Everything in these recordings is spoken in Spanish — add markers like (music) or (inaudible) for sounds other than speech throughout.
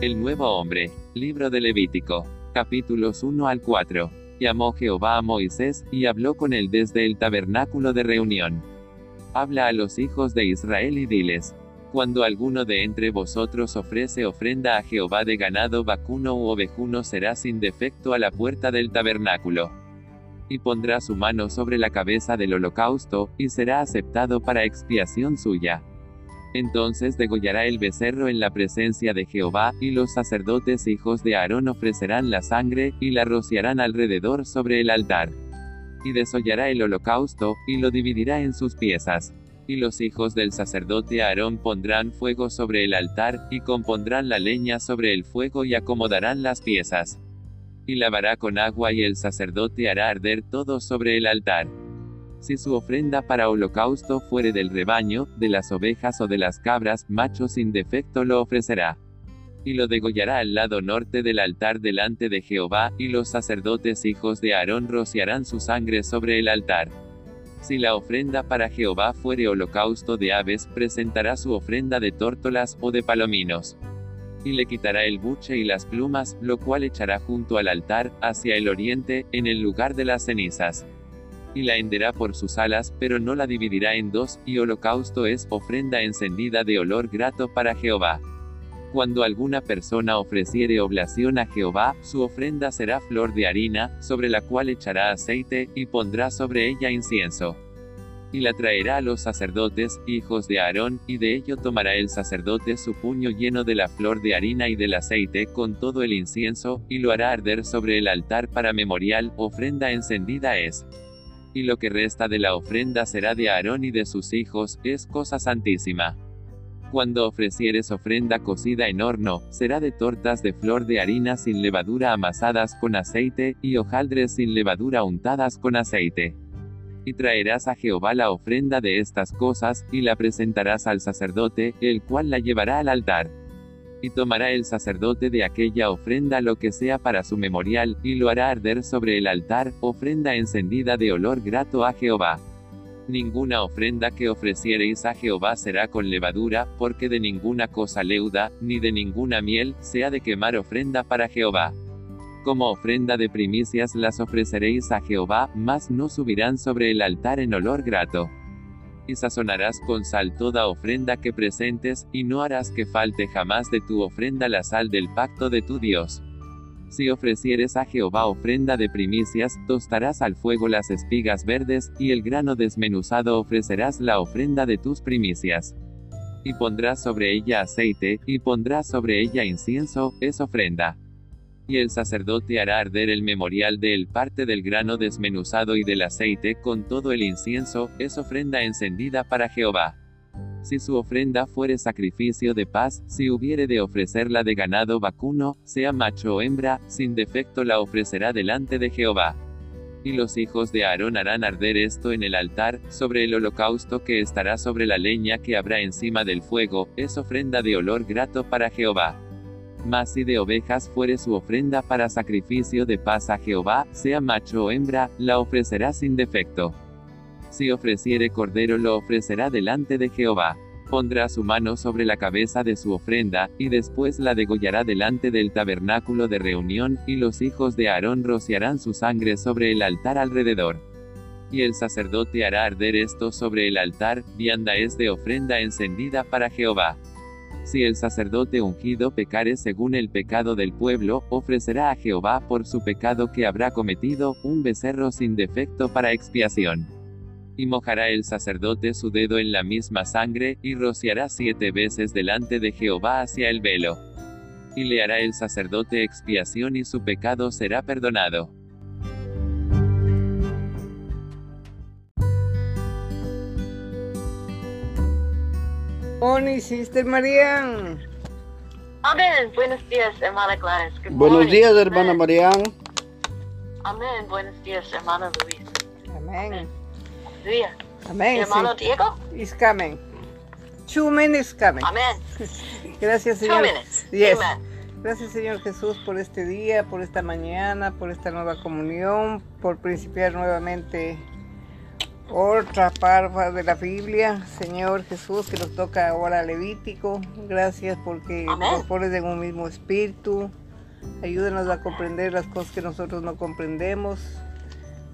El nuevo hombre. Libro de Levítico. Capítulos 1 al 4. Llamó Jehová a Moisés, y habló con él desde el tabernáculo de reunión. Habla a los hijos de Israel y diles. Cuando alguno de entre vosotros ofrece ofrenda a Jehová de ganado vacuno u ovejuno será sin defecto a la puerta del tabernáculo. Y pondrá su mano sobre la cabeza del holocausto, y será aceptado para expiación suya. Entonces degollará el becerro en la presencia de Jehová, y los sacerdotes hijos de Aarón ofrecerán la sangre, y la rociarán alrededor sobre el altar. Y desollará el holocausto, y lo dividirá en sus piezas. Y los hijos del sacerdote Aarón pondrán fuego sobre el altar, y compondrán la leña sobre el fuego y acomodarán las piezas. Y lavará con agua y el sacerdote hará arder todo sobre el altar. Si su ofrenda para holocausto fuere del rebaño, de las ovejas o de las cabras, macho sin defecto lo ofrecerá. Y lo degollará al lado norte del altar delante de Jehová, y los sacerdotes hijos de Aarón rociarán su sangre sobre el altar. Si la ofrenda para Jehová fuere holocausto de aves, presentará su ofrenda de tórtolas o de palominos. Y le quitará el buche y las plumas, lo cual echará junto al altar, hacia el oriente, en el lugar de las cenizas y la henderá por sus alas, pero no la dividirá en dos, y holocausto es ofrenda encendida de olor grato para Jehová. Cuando alguna persona ofreciere oblación a Jehová, su ofrenda será flor de harina, sobre la cual echará aceite, y pondrá sobre ella incienso. Y la traerá a los sacerdotes, hijos de Aarón, y de ello tomará el sacerdote su puño lleno de la flor de harina y del aceite, con todo el incienso, y lo hará arder sobre el altar para memorial, ofrenda encendida es y lo que resta de la ofrenda será de Aarón y de sus hijos, es cosa santísima. Cuando ofrecieres ofrenda cocida en horno, será de tortas de flor de harina sin levadura amasadas con aceite, y hojaldres sin levadura untadas con aceite. Y traerás a Jehová la ofrenda de estas cosas, y la presentarás al sacerdote, el cual la llevará al altar. Y tomará el sacerdote de aquella ofrenda lo que sea para su memorial, y lo hará arder sobre el altar, ofrenda encendida de olor grato a Jehová. Ninguna ofrenda que ofreciereis a Jehová será con levadura, porque de ninguna cosa leuda, ni de ninguna miel, sea de quemar ofrenda para Jehová. Como ofrenda de primicias las ofreceréis a Jehová, mas no subirán sobre el altar en olor grato y sazonarás con sal toda ofrenda que presentes, y no harás que falte jamás de tu ofrenda la sal del pacto de tu Dios. Si ofrecieres a Jehová ofrenda de primicias, tostarás al fuego las espigas verdes, y el grano desmenuzado ofrecerás la ofrenda de tus primicias. Y pondrás sobre ella aceite, y pondrás sobre ella incienso, es ofrenda y el sacerdote hará arder el memorial de él parte del grano desmenuzado y del aceite con todo el incienso, es ofrenda encendida para Jehová. Si su ofrenda fuere sacrificio de paz, si hubiere de ofrecerla de ganado vacuno, sea macho o hembra, sin defecto la ofrecerá delante de Jehová. Y los hijos de Aarón harán arder esto en el altar, sobre el holocausto que estará sobre la leña que habrá encima del fuego, es ofrenda de olor grato para Jehová. Mas si de ovejas fuere su ofrenda para sacrificio de paz a Jehová, sea macho o hembra, la ofrecerá sin defecto. Si ofreciere cordero lo ofrecerá delante de Jehová. Pondrá su mano sobre la cabeza de su ofrenda, y después la degollará delante del tabernáculo de reunión, y los hijos de Aarón rociarán su sangre sobre el altar alrededor. Y el sacerdote hará arder esto sobre el altar, vianda es de ofrenda encendida para Jehová. Si el sacerdote ungido pecare según el pecado del pueblo, ofrecerá a Jehová por su pecado que habrá cometido, un becerro sin defecto para expiación. Y mojará el sacerdote su dedo en la misma sangre, y rociará siete veces delante de Jehová hacia el velo. Y le hará el sacerdote expiación y su pecado será perdonado. Morning, Sister Marian. Amén. Buenos días, hermana Gladys. Good Buenos morning. días, hermana Amén. Marian. Amén. Buenos días, hermana Luis. Amén. Día. Amén. Hermano sí. Diego. It's coming. Two minutes coming. Amén. (laughs) Gracias, Two Señor. minutes. Yes. Amen. Gracias, Señor Jesús, por este día, por esta mañana, por esta nueva comunión, por principiar nuevamente Otra parva de la Biblia, Señor Jesús, que nos toca ahora Levítico. Gracias porque Amén. nos pones en un mismo espíritu. Ayúdanos a comprender las cosas que nosotros no comprendemos,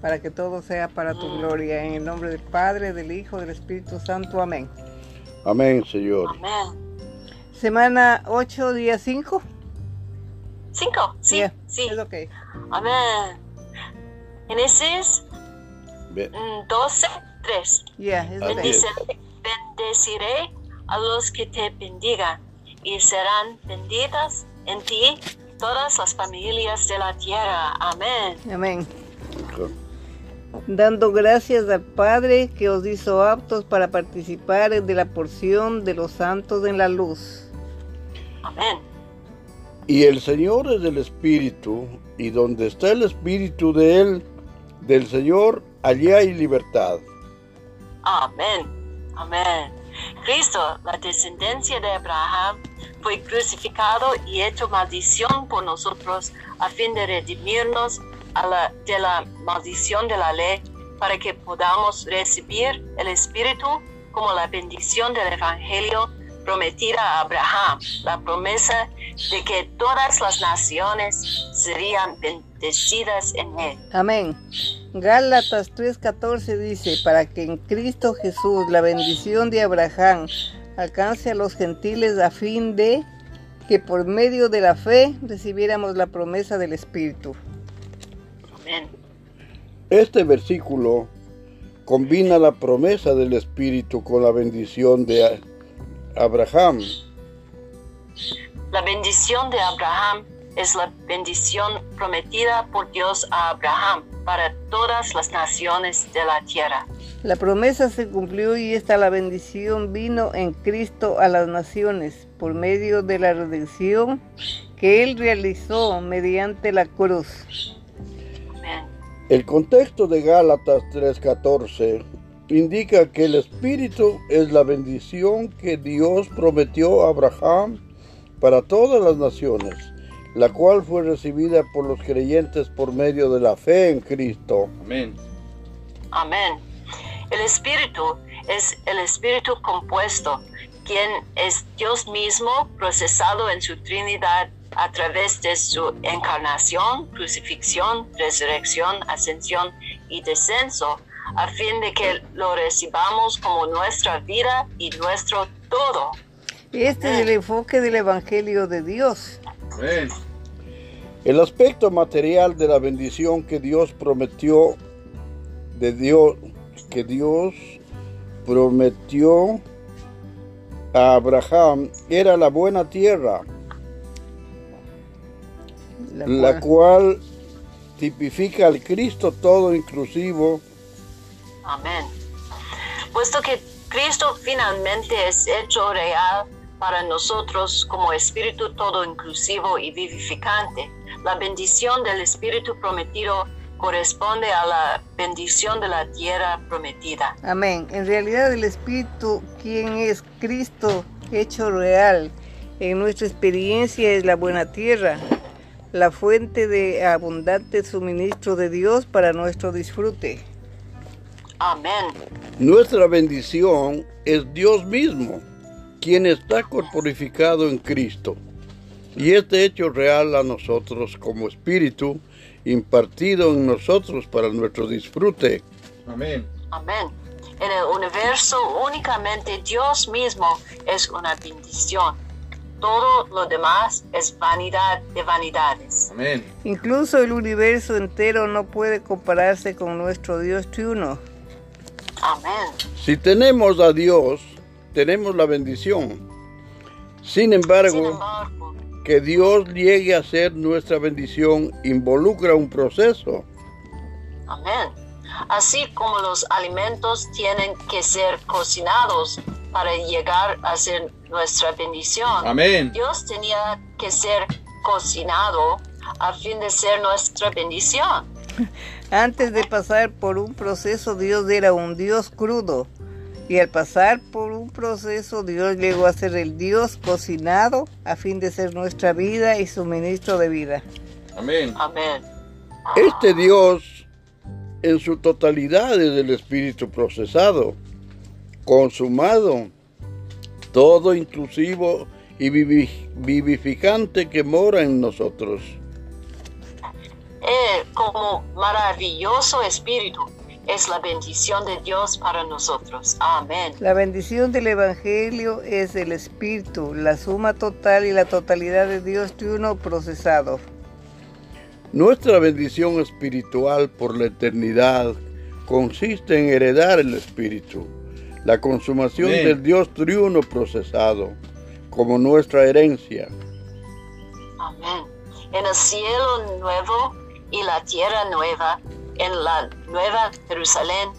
para que todo sea para tu Mm. gloria. En el nombre del Padre, del Hijo, del Espíritu Santo. Amén. Amén, Señor. Amén. Semana 8, día 5. Cinco. Sí, sí. Es ok. Amén. Génesis Ve- mm, 12, 3. Ya, es Así ok. es. Bendice- bendeciré a los que te bendigan y serán benditas en ti todas las familias de la tierra. Amén. Amén. Dando gracias al Padre que os hizo aptos para participar de la porción de los santos en la luz. Amén. Y el Señor es el Espíritu, y donde está el Espíritu de Él, del Señor, allí hay libertad. Amén. Amén. Cristo, la descendencia de Abraham, fue crucificado y hecho maldición por nosotros a fin de redimirnos de la maldición de la ley para que podamos recibir el Espíritu como la bendición del Evangelio prometida a Abraham, la promesa de que todas las naciones serían bendecidas en él. Amén. Gálatas 3:14 dice, para que en Cristo Jesús la bendición de Abraham alcance a los gentiles a fin de que por medio de la fe recibiéramos la promesa del Espíritu. Amén. Este versículo combina la promesa del Espíritu con la bendición de Abraham. La bendición de Abraham es la bendición prometida por Dios a Abraham para todas las naciones de la tierra. La promesa se cumplió y esta la bendición vino en Cristo a las naciones por medio de la redención que Él realizó mediante la cruz. Amén. El contexto de Gálatas 3:14 indica que el Espíritu es la bendición que Dios prometió a Abraham para todas las naciones, la cual fue recibida por los creyentes por medio de la fe en Cristo. Amén. Amén. El Espíritu es el Espíritu compuesto, quien es Dios mismo procesado en su Trinidad a través de su encarnación, crucifixión, resurrección, ascensión y descenso, a fin de que lo recibamos como nuestra vida y nuestro todo. Este es el enfoque del Evangelio de Dios. Amén. El aspecto material de la bendición que Dios prometió de Dios que Dios prometió a Abraham era la buena tierra, La la cual- cual tipifica al Cristo todo inclusivo Amén. Puesto que Cristo finalmente es hecho real para nosotros como Espíritu todo inclusivo y vivificante, la bendición del Espíritu prometido corresponde a la bendición de la tierra prometida. Amén. En realidad el Espíritu, quien es Cristo hecho real, en nuestra experiencia es la buena tierra, la fuente de abundante suministro de Dios para nuestro disfrute. Amén. Nuestra bendición es Dios mismo, quien está corporificado en Cristo. Y este hecho real a nosotros como espíritu, impartido en nosotros para nuestro disfrute. Amén. Amén. En el universo únicamente Dios mismo es una bendición. Todo lo demás es vanidad de vanidades. Amén. Incluso el universo entero no puede compararse con nuestro Dios triuno. Amén. Si tenemos a Dios, tenemos la bendición. Sin Sin embargo, embargo, que Dios llegue a ser nuestra bendición involucra un proceso. Amén. Así como los alimentos tienen que ser cocinados para llegar a ser nuestra bendición, Amén. Dios tenía que ser cocinado a fin de ser nuestra bendición. (laughs) Antes de pasar por un proceso, Dios era un Dios crudo. Y al pasar por un proceso, Dios llegó a ser el Dios cocinado a fin de ser nuestra vida y suministro de vida. Amén. Amén. Este Dios en su totalidad es el Espíritu procesado, consumado, todo inclusivo y vivificante que mora en nosotros. Él, como maravilloso Espíritu, es la bendición de Dios para nosotros. Amén. La bendición del Evangelio es el Espíritu, la suma total y la totalidad de Dios triuno procesado. Nuestra bendición espiritual por la eternidad consiste en heredar el Espíritu, la consumación del Dios triuno procesado, como nuestra herencia. Amén. En el cielo nuevo y la tierra nueva, en la nueva Jerusalén,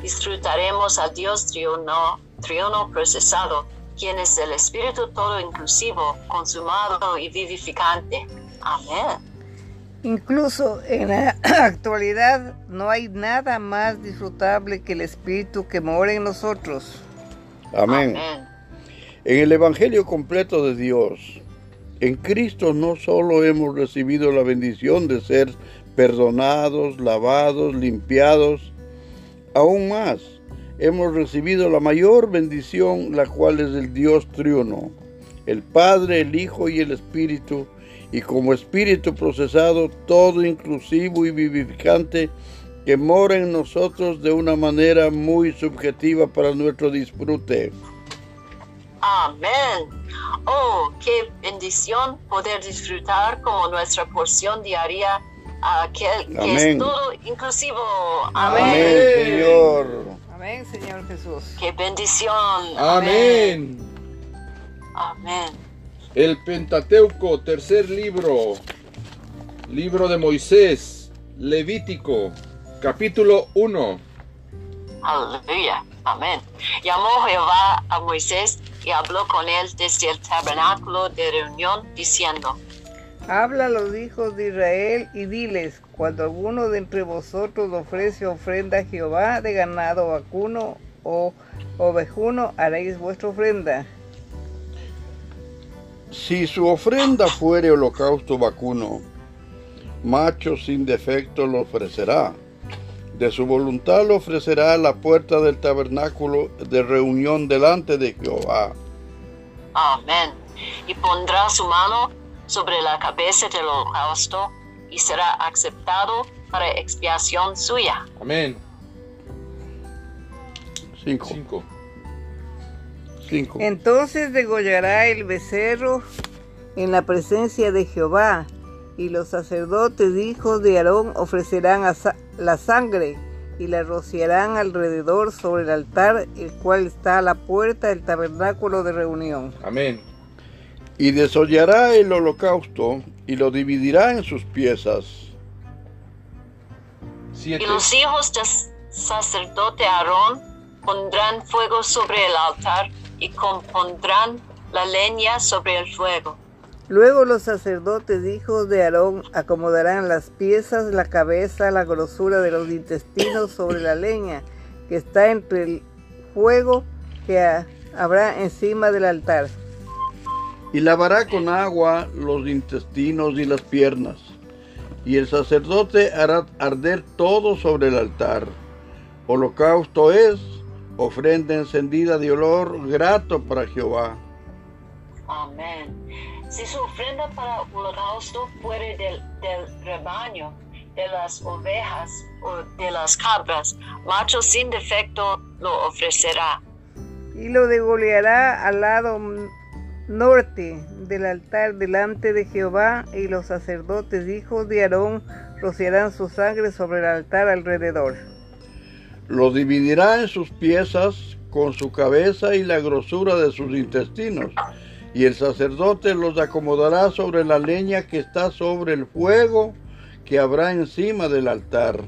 disfrutaremos al Dios triuno, triuno procesado, quien es el Espíritu todo inclusivo, consumado y vivificante. Amén. Incluso en la (clears throat) actualidad no hay nada más disfrutable que el Espíritu que mora en nosotros. Amén. En el Evangelio completo de Dios, en Cristo no solo hemos recibido la bendición de ser perdonados, lavados, limpiados, aún más, hemos recibido la mayor bendición, la cual es el Dios triuno, el Padre, el Hijo y el Espíritu, y como espíritu procesado, todo inclusivo y vivificante, que mora en nosotros de una manera muy subjetiva para nuestro disfrute. Amén. Oh, qué bendición poder disfrutar como nuestra porción diaria aquel que es todo inclusivo. Amén. Amén, Señor. Amén, Señor Jesús. Qué bendición. Amén. Amén. El Pentateuco, tercer libro, libro de Moisés, Levítico, capítulo 1. Aleluya, amén. Llamó Jehová a Moisés y habló con él desde el tabernáculo de reunión, diciendo, Habla a los hijos de Israel y diles, cuando alguno de entre vosotros ofrece ofrenda a Jehová de ganado vacuno o ovejuno, haréis vuestra ofrenda. Si su ofrenda fuere holocausto vacuno, macho sin defecto lo ofrecerá. De su voluntad lo ofrecerá a la puerta del tabernáculo de reunión delante de Jehová. Amén. Y pondrá su mano sobre la cabeza del holocausto y será aceptado para expiación suya. Amén. 5. Entonces degollará el becerro en la presencia de Jehová, y los sacerdotes hijos de Aarón ofrecerán la sangre y la rociarán alrededor sobre el altar, el cual está a la puerta del tabernáculo de reunión. Amén. Y desollará el holocausto y lo dividirá en sus piezas. Y los hijos del sacerdote Aarón pondrán fuego sobre el altar y compondrán la leña sobre el fuego. Luego los sacerdotes hijos de Aarón acomodarán las piezas, la cabeza, la grosura de los intestinos sobre la leña que está entre el fuego que habrá encima del altar. Y lavará con agua los intestinos y las piernas. Y el sacerdote hará arder todo sobre el altar. Holocausto es ofrenda encendida de olor grato para Jehová. Amén. Si su ofrenda para holocausto fuere del, del rebaño, de las ovejas o de las cabras, macho sin defecto lo ofrecerá. Y lo degoleará al lado norte del altar delante de Jehová, y los sacerdotes hijos de Aarón rociarán su sangre sobre el altar alrededor. Lo dividirá en sus piezas con su cabeza y la grosura de sus intestinos, y el sacerdote los acomodará sobre la leña que está sobre el fuego que habrá encima del altar.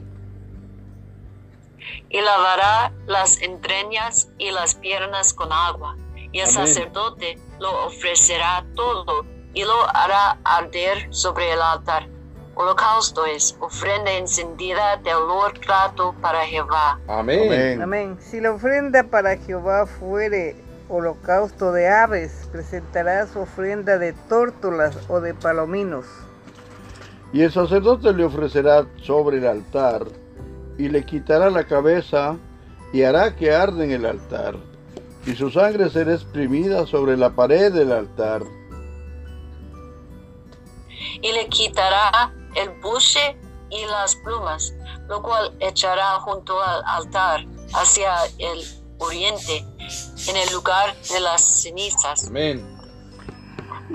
Y lavará las entrañas y las piernas con agua, y el sacerdote lo ofrecerá todo y lo hará arder sobre el altar Holocausto es ofrenda encendida de olor grato para Jehová. Amén. Amén. Si la ofrenda para Jehová fuere holocausto de aves, presentará su ofrenda de tórtolas o de palominos. Y el sacerdote le ofrecerá sobre el altar y le quitará la cabeza y hará que arde en el altar, y su sangre será exprimida sobre la pared del altar. Y le quitará el buche y las plumas, lo cual echará junto al altar hacia el oriente, en el lugar de las cenizas. Amén.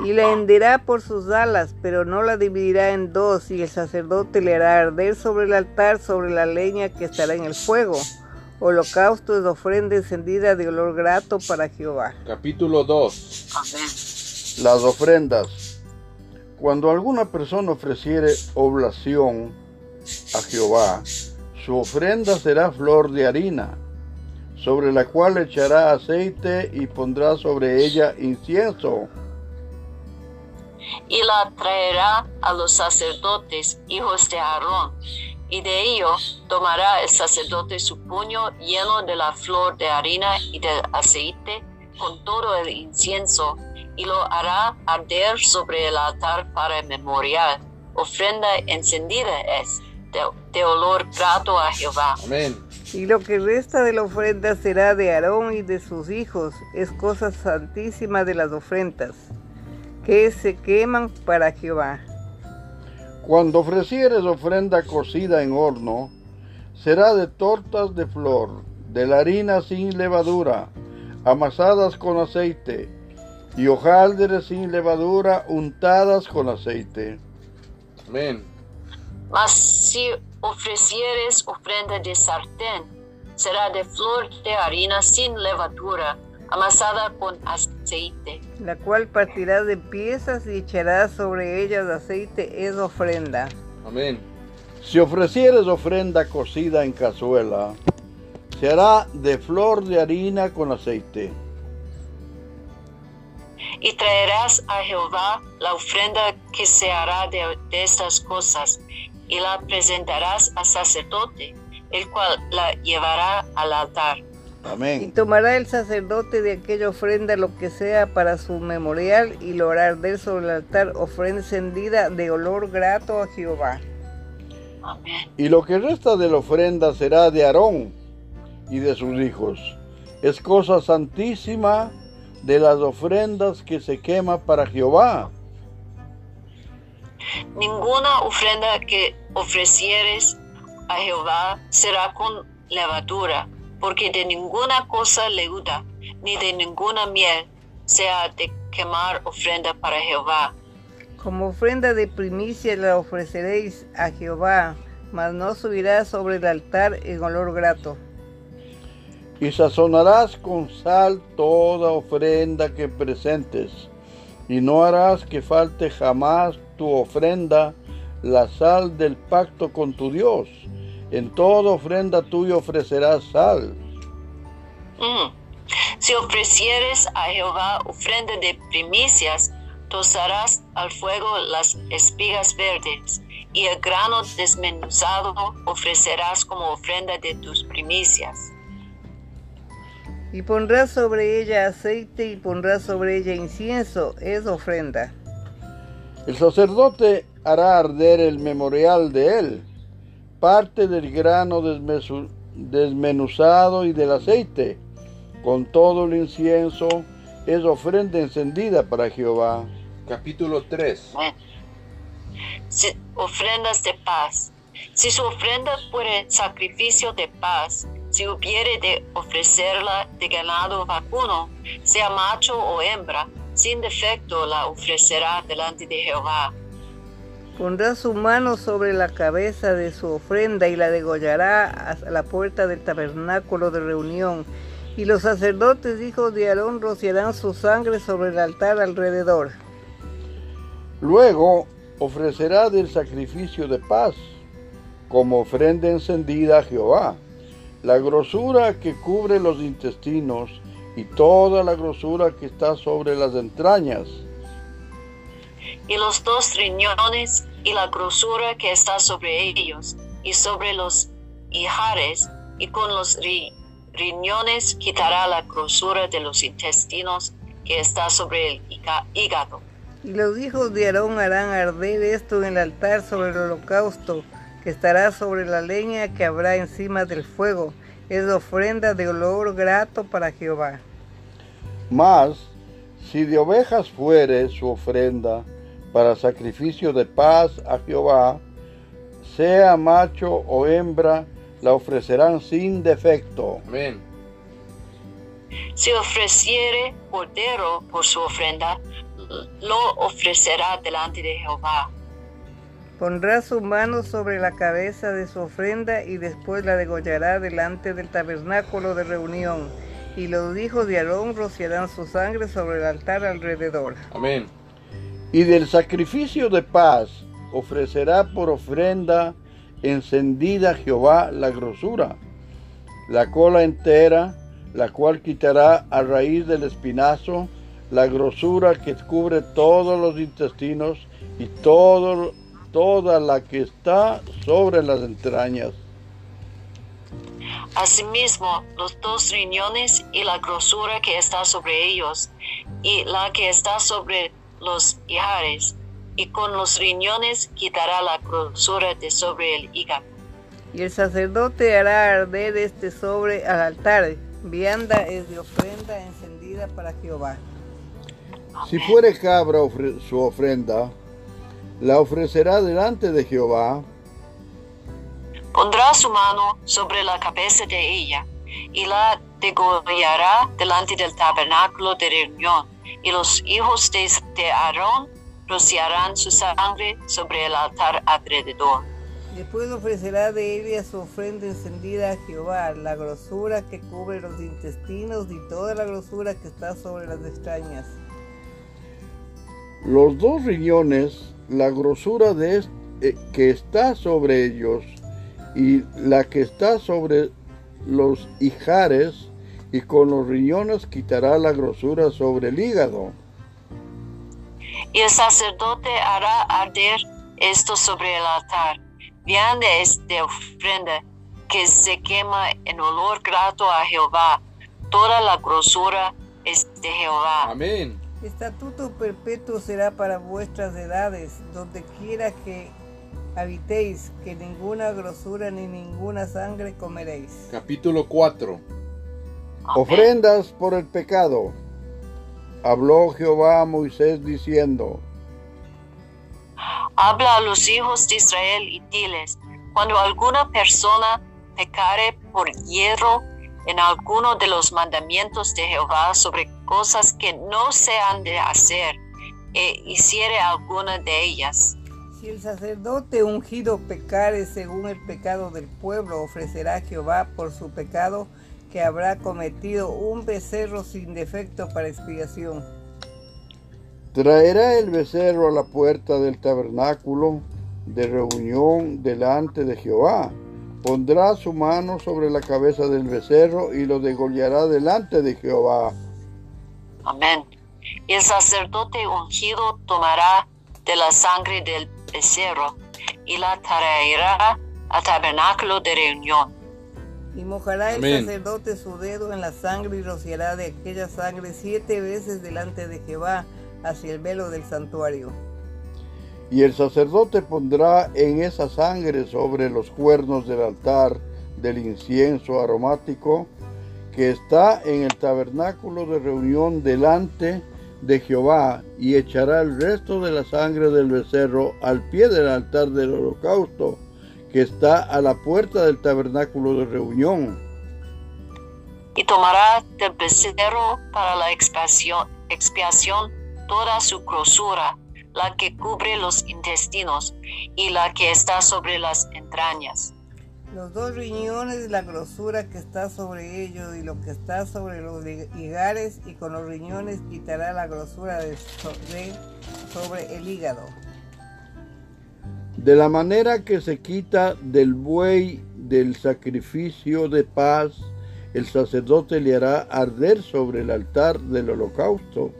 Y la henderá por sus alas, pero no la dividirá en dos, y el sacerdote le hará arder sobre el altar, sobre la leña que estará en el fuego. Holocausto es ofrenda encendida de olor grato para Jehová. Capítulo 2. Amén. Las ofrendas. Cuando alguna persona ofreciere oblación a Jehová, su ofrenda será flor de harina, sobre la cual echará aceite y pondrá sobre ella incienso. y la traerá a los sacerdotes, hijos de Aarón, y de ello tomará el sacerdote su puño lleno de la flor de harina y del aceite con todo el incienso, y lo hará arder sobre el altar para el memorial. Ofrenda encendida es, de, de olor grato a Jehová. Amén. Y lo que resta de la ofrenda será de Aarón y de sus hijos, es cosa santísima de las ofrendas, que se queman para Jehová. Cuando ofrecieres ofrenda cocida en horno, será de tortas de flor, de la harina sin levadura, amasadas con aceite, y hojaldres sin levadura untadas con aceite. Amén. Mas si ofrecieres ofrenda de sartén, será de flor de harina sin levadura, amasada con aceite. la cual partirás de piezas y echarás sobre ellas aceite, es ofrenda. Amén. Si ofrecieres ofrenda cocida en cazuela, se hará de flor de harina con aceite. Y traerás a Jehová la ofrenda que se hará de, de estas cosas, y la presentarás al sacerdote, el cual la llevará al altar. Y Amén. tomará el sacerdote de aquella ofrenda lo que sea para su memorial y lo hará arder sobre el altar ofrenda encendida de olor grato a Jehová. Amén. Y lo que resta de la ofrenda será de Aarón y de sus hijos. Es cosa santísima de las ofrendas que se quema para Jehová. Ninguna ofrenda que ofrecieres a Jehová será con levadura, porque de ninguna cosa leuda, ni de ninguna miel se ha de quemar ofrenda para Jehová. Como ofrenda de primicia la ofreceréis a Jehová, mas no subirá sobre el altar en olor grato. Y sazonarás con sal toda ofrenda que presentes, y no harás que falte jamás tu ofrenda la sal del pacto con tu Dios. En toda ofrenda tuya ofrecerás sal. Mm. Si ofrecieres a Jehová ofrenda de primicias, tosarás al fuego las espigas verdes, y el grano desmenuzado ofrecerás como ofrenda de tus primicias. Y pondrás sobre ella aceite y pondrás sobre ella incienso, es ofrenda. El sacerdote hará arder el memorial de él, parte del grano desmenuzado y del aceite, con todo el incienso, es ofrenda encendida para Jehová. Capítulo 3. Amén. Si- ofrendas de paz. Si su ofrenda fuere sacrificio de paz, si hubiere de ofrecerla de ganado vacuno, sea macho o hembra, sin defecto la ofrecerá delante de Jehová. Pondrá su mano sobre la cabeza de su ofrenda y la degollará a la puerta del tabernáculo de reunión. Y los sacerdotes hijos de Aarón rociarán su sangre sobre el altar alrededor. Luego ofrecerá del sacrificio de paz, como ofrenda encendida a Jehová, la grosura que cubre los intestinos y toda la grosura que está sobre las entrañas, y los dos riñones y la grosura que está sobre ellos, y sobre los hijares, y con los ri- riñones quitará la grosura de los intestinos que está sobre el hígado. Y los hijos de Aarón harán arder esto en el altar sobre el holocausto estará sobre la leña que habrá encima del fuego. Es ofrenda de olor grato para Jehová. Mas, si de ovejas fuere su ofrenda para sacrificio de paz a Jehová, sea macho o hembra, la ofrecerán sin defecto. Amén. Si ofreciere cordero por su ofrenda, lo ofrecerá delante de Jehová. Pondrá su mano sobre la cabeza de su ofrenda y después la degollará delante del tabernáculo de reunión. Y los hijos de Aarón rociarán su sangre sobre el altar alrededor. Amén. Y del sacrificio de paz ofrecerá por ofrenda encendida Jehová la grosura, la cola entera, la cual quitará a raíz del espinazo, la grosura que cubre todos los intestinos y todo, toda la que está sobre las entrañas. Asimismo, los dos riñones y la grosura que está sobre ellos, y la que está sobre los ijares, y con los riñones quitará la grosura de sobre el hígado. Y el sacerdote hará arder este sobre al altar. Vianda es de ofrenda encendida para Jehová. Si fuere cabra ofre- su ofrenda, la ofrecerá delante de Jehová, Pondrá su mano sobre la cabeza de ella y la degollará delante del tabernáculo de reunión. Y los hijos de, de Aarón rociarán su sangre sobre el altar alrededor. Después ofrecerá de ella su ofrenda encendida a Jehová, la grosura que cubre los intestinos y toda la grosura que está sobre las extrañas. los dos riñones, la grosura de eh, que está sobre ellos y la que está sobre los ijares, y con los riñones quitará la grosura sobre el hígado. Y el sacerdote hará arder esto sobre el altar. Vianda es de ofrenda que se quema en olor grato a Jehová. Toda la grosura es de Jehová. Amén. Estatuto perpetuo será para vuestras edades, donde quiera que habitéis, que ninguna grosura ni ninguna sangre comeréis. Capítulo 4. Ofrendas por el pecado. Habló Jehová a Moisés diciendo, Habla a los hijos de Israel y diles, cuando alguna persona pecare por hierro en alguno de los mandamientos de Jehová sobre cosas que no se han de hacer, e hiciere alguna de ellas, Si el sacerdote ungido pecare según el pecado del pueblo, ofrecerá a Jehová por su pecado que habrá cometido un becerro sin defecto para expiación. Traerá el becerro a la puerta del tabernáculo de reunión delante de Jehová. Pondrá su mano sobre la cabeza del becerro y lo degollará delante de Jehová. Amén. Y el sacerdote ungido tomará de la sangre del becerro y la traerá al tabernáculo de reunión. Y mojará el Amén. sacerdote su dedo en la sangre y rociará de aquella sangre siete veces delante de Jehová hacia el velo del santuario. Y el sacerdote pondrá en esa sangre sobre los cuernos del altar del incienso aromático que está en el tabernáculo de reunión delante de Jehová y echará el resto de la sangre del becerro al pie del altar del holocausto que está a la puerta del tabernáculo de reunión. y tomará del becerro para la expiación, expiación toda su grosura, la que cubre los intestinos y la que está sobre las entrañas. Los dos riñones, la grosura que está sobre ellos y lo que está sobre los higares, y con los riñones quitará la grosura de so- de- sobre el hígado. De la manera que se quita del buey del sacrificio de paz, el sacerdote le hará arder sobre el altar del holocausto.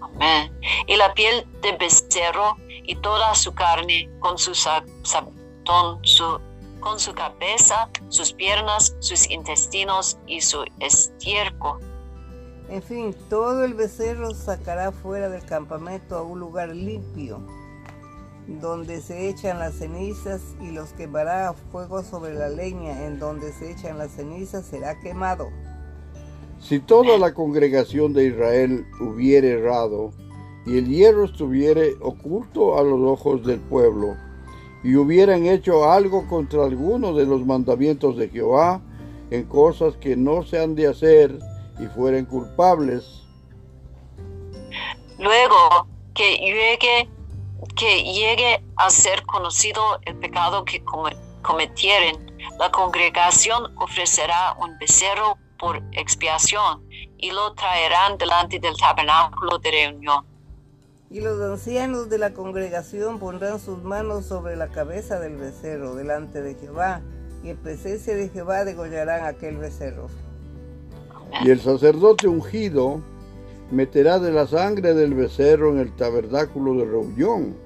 Amén. Y la piel de becerro y toda su carne con su su, con su cabeza, sus piernas, sus intestinos y su estiércol. En fin, todo el becerro sacará fuera del campamento a un lugar limpio. donde se echan las cenizas, y los quemará a fuego sobre la leña, en donde se echan las cenizas será quemado. Si toda la congregación de Israel hubiere errado, y el hierro estuviere oculto a los ojos del pueblo, y hubieran hecho algo contra alguno de los mandamientos de Jehová, en cosas que no se han de hacer, y fueren culpables, Luego que llegue, que llegue a ser conocido el pecado que come- cometieren, la congregación ofrecerá un becerro por expiación y lo traerán delante del tabernáculo de reunión. Y los ancianos de la congregación pondrán sus manos sobre la cabeza del becerro delante de Jehová, y en presencia de Jehová degollarán aquel becerro. y el sacerdote ungido meterá de la sangre del becerro en el tabernáculo de reunión,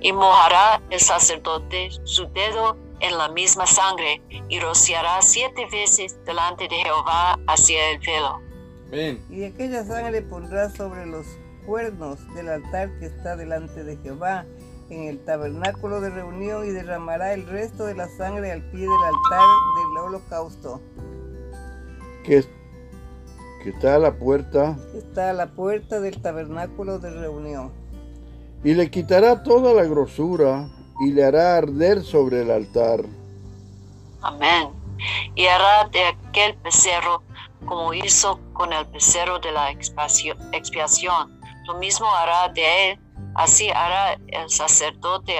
Y mojará el sacerdote su dedo en la misma sangre y rociará siete veces delante de Jehová hacia el velo. Amén. Y aquella sangre pondrá sobre los cuernos del altar que está delante de Jehová en el tabernáculo de reunión y derramará el resto de la sangre al pie del altar del holocausto, que, que está a la puerta, está a la puerta del tabernáculo de reunión. y le quitará toda la grosura y le hará arder sobre el altar. Amén. Y hará de aquel becerro como hizo con el becerro de la expiación. Lo mismo hará de él, así hará el sacerdote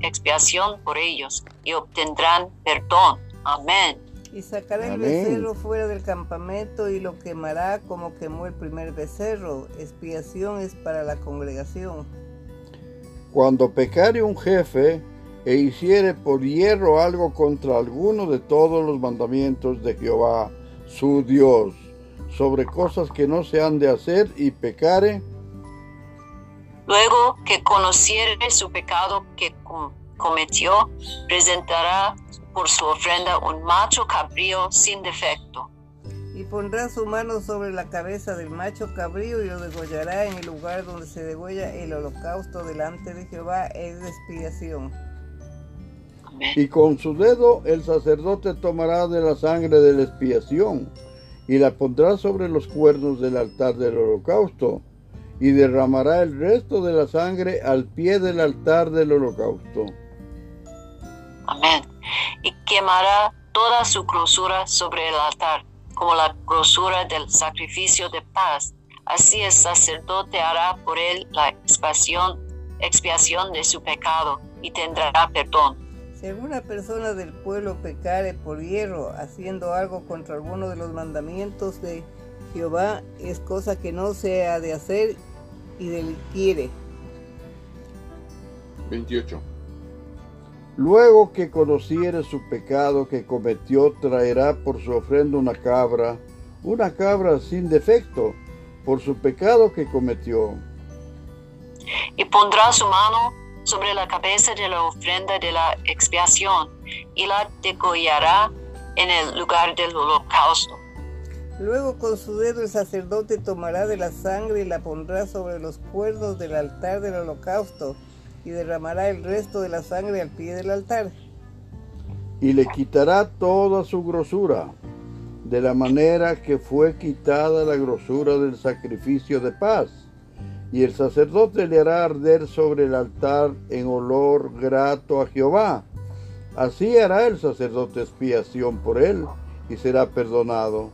expiación por ellos y obtendrán perdón. Amén. Y sacará el becerro fuera del campamento y lo quemará como quemó el primer becerro. Expiación es para la congregación. Cuando pecare un jefe e hiciere por hierro algo contra alguno de todos los mandamientos de Jehová, su Dios, sobre cosas que no se han de hacer y pecare, Luego que conociere su pecado que com- cometió, presentará por su ofrenda un macho cabrío sin defecto. Y pondrá su mano sobre la cabeza del macho cabrío y lo degollará en el lugar donde se degolla el holocausto delante de Jehová es de expiación. Amén. y con su dedo el sacerdote tomará de la sangre de la expiación y la pondrá sobre los cuernos del altar del holocausto y derramará el resto de la sangre al pie del altar del holocausto. Amén. Y quemará toda su grosura sobre el altar, como la grosura del sacrificio de paz. Así el sacerdote hará por él la expiación, expiación de su pecado y tendrá perdón. Si alguna persona del pueblo pecare por hierro, haciendo algo contra alguno de los mandamientos de Jehová, es cosa que no se ha de hacer y delinquiere. 28. Luego que conociere su pecado que cometió, traerá por su ofrenda una cabra, una cabra sin defecto, por su pecado que cometió. y pondrá su mano sobre la cabeza de la ofrenda de la expiación y la degollará en el lugar del holocausto. Luego con su dedo el sacerdote tomará de la sangre y la pondrá sobre los cuernos del altar del holocausto y derramará el resto de la sangre al pie del altar. y le quitará toda su grosura, de la manera que fue quitada la grosura del sacrificio de paz. Y el sacerdote le hará arder sobre el altar en olor grato a Jehová. Así hará el sacerdote expiación por él y será perdonado.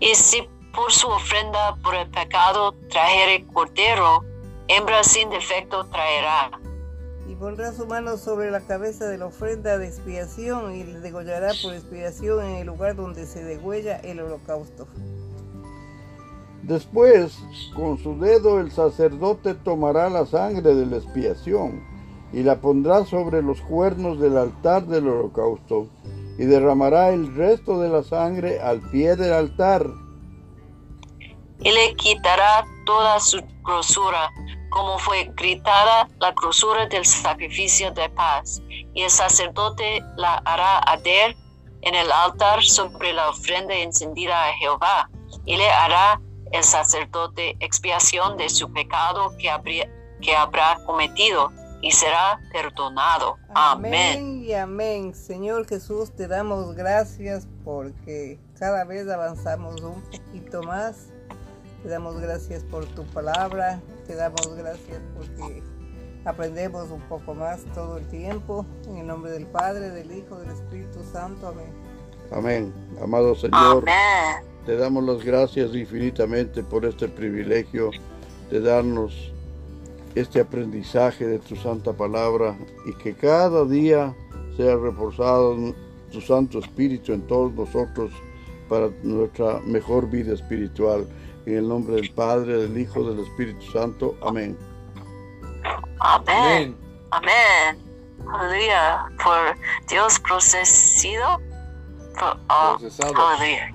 Y si por su ofrenda por el pecado trajere cordero, hembra sin defecto traerá. Y pondrá su mano sobre la cabeza de la ofrenda de expiación y le degollará por expiación en el lugar donde se degüella el holocausto. Después, con su dedo el sacerdote tomará la sangre de la expiación y la pondrá sobre los cuernos del altar del holocausto y derramará el resto de la sangre al pie del altar. Y le quitará toda su grosura, como fue gritada la grosura del sacrificio de paz. Y el sacerdote la hará arder en el altar sobre la ofrenda encendida a Jehová. Y le hará el sacerdote expiación de su pecado que, que habrá cometido y será perdonado. Amén. Amén y amén. Señor Jesús, te damos gracias porque cada vez avanzamos un poquito más. Te damos gracias por tu palabra. Te damos gracias porque aprendemos un poco más todo el tiempo. En el nombre del Padre, del Hijo, del Espíritu Santo. Amén. Amén. Amado Señor, Amén. te damos las gracias infinitamente por este privilegio de darnos este aprendizaje de tu santa palabra y que cada día sea reforzado tu Santo Espíritu en todos nosotros para nuestra mejor vida espiritual. En el nombre del Padre, del Hijo, del Espíritu Santo. Amén. Amén. Amén. Aleluya. Por Dios procesido. Pro- oh, Procesado. Amén.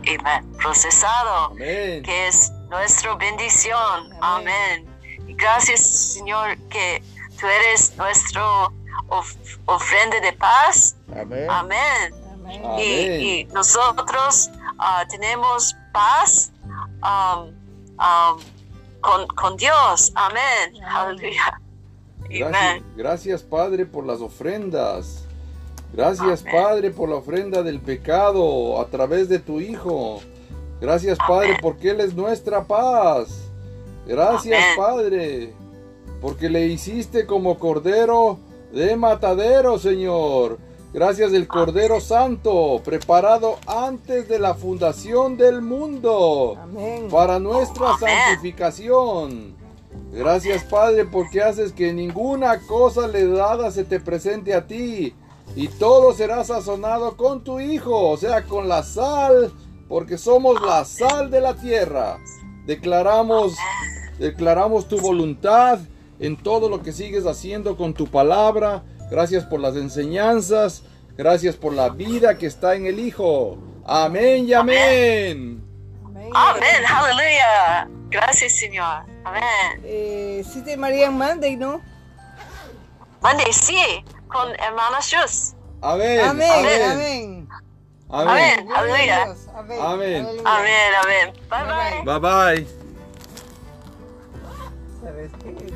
Procesado. Amén. Que es nuestra bendición. Amén. Amén. Gracias, Señor, que tú eres nuestro of- ofrenda de paz. Amén. Amén. Amén. Amén. Y, y nosotros ah, tenemos paz um, um, con, con Dios. Amén. Aleluya. Gracias, gracias, Padre, por las ofrendas. Gracias, Amén. Padre, por la ofrenda del pecado a través de tu Hijo. Gracias, Padre, porque Él es nuestra paz. Gracias, Amén. Padre, porque le hiciste como cordero de matadero, Señor. Gracias del Cordero Santo, preparado antes de la fundación del mundo Amén. para nuestra santificación. Gracias Padre porque haces que ninguna cosa le dada se te presente a ti y todo será sazonado con tu Hijo, o sea, con la sal, porque somos la sal de la tierra. Declaramos, declaramos tu voluntad en todo lo que sigues haciendo con tu palabra. Gracias por las enseñanzas, gracias por la vida que está en el Hijo. Amén y amén. Amén. Amén. Aleluya. Gracias, Señor. Amén. Eh, sí te María Monday, ¿no? Mande, sí, con hermana Shus. Amén. Amén, Amén. amén. Amén. Amén. Aleluya. Amén. Amén. Amén, Bye, bye. Bye bye. ¿Sabes qué?